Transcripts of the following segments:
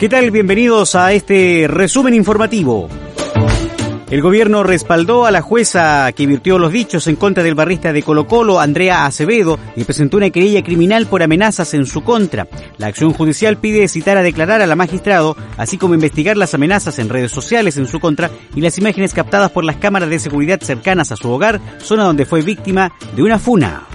¿Qué tal? Bienvenidos a este resumen informativo. El gobierno respaldó a la jueza que virtió los dichos en contra del barrista de Colo Colo, Andrea Acevedo, y presentó una querella criminal por amenazas en su contra. La acción judicial pide citar a declarar a la magistrado, así como investigar las amenazas en redes sociales en su contra y las imágenes captadas por las cámaras de seguridad cercanas a su hogar, zona donde fue víctima de una funa.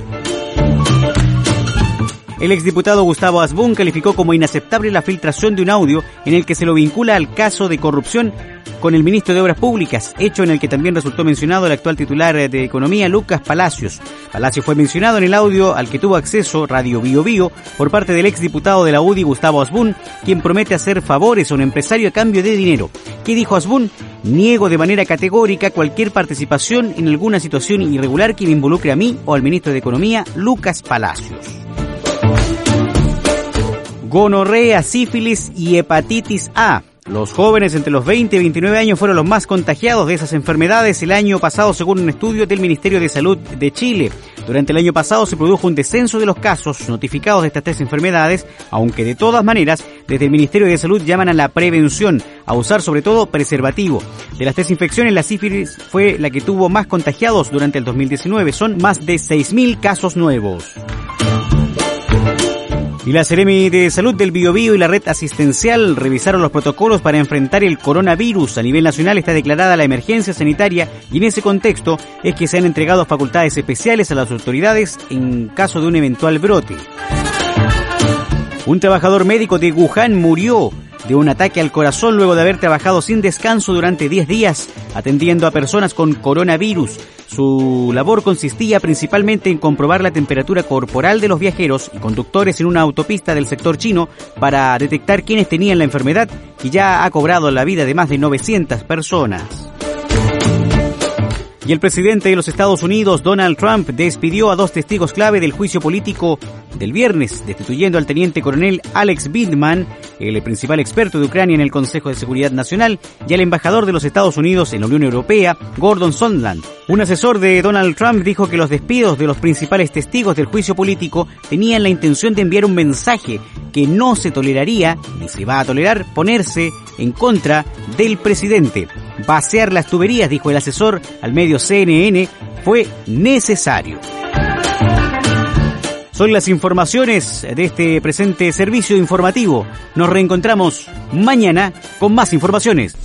El exdiputado Gustavo Asbun calificó como inaceptable la filtración de un audio en el que se lo vincula al caso de corrupción con el ministro de Obras Públicas, hecho en el que también resultó mencionado el actual titular de Economía, Lucas Palacios. Palacios fue mencionado en el audio al que tuvo acceso Radio Bio Bio por parte del exdiputado de la UDI, Gustavo Asbun, quien promete hacer favores a un empresario a cambio de dinero. ¿Qué dijo Asbun? Niego de manera categórica cualquier participación en alguna situación irregular que me involucre a mí o al ministro de Economía, Lucas Palacios gonorrea, sífilis y hepatitis A. Los jóvenes entre los 20 y 29 años fueron los más contagiados de esas enfermedades el año pasado según un estudio del Ministerio de Salud de Chile. Durante el año pasado se produjo un descenso de los casos notificados de estas tres enfermedades, aunque de todas maneras desde el Ministerio de Salud llaman a la prevención, a usar sobre todo preservativo. De las tres infecciones, la sífilis fue la que tuvo más contagiados durante el 2019. Son más de 6.000 casos nuevos. Y la Seremi de Salud del Biobío y la red asistencial revisaron los protocolos para enfrentar el coronavirus. A nivel nacional está declarada la emergencia sanitaria y en ese contexto es que se han entregado facultades especiales a las autoridades en caso de un eventual brote. Un trabajador médico de Wuhan murió de un ataque al corazón luego de haber trabajado sin descanso durante 10 días atendiendo a personas con coronavirus. Su labor consistía principalmente en comprobar la temperatura corporal de los viajeros y conductores en una autopista del sector chino para detectar quiénes tenían la enfermedad y ya ha cobrado la vida de más de 900 personas. Y el presidente de los Estados Unidos, Donald Trump, despidió a dos testigos clave del juicio político del viernes, destituyendo al teniente coronel Alex Bindman, el principal experto de Ucrania en el Consejo de Seguridad Nacional, y al embajador de los Estados Unidos en la Unión Europea, Gordon Sondland. Un asesor de Donald Trump dijo que los despidos de los principales testigos del juicio político tenían la intención de enviar un mensaje que no se toleraría, ni se va a tolerar, ponerse en contra del presidente. Vaciar las tuberías, dijo el asesor al medio CNN, fue necesario. Son las informaciones de este presente servicio informativo. Nos reencontramos mañana con más informaciones.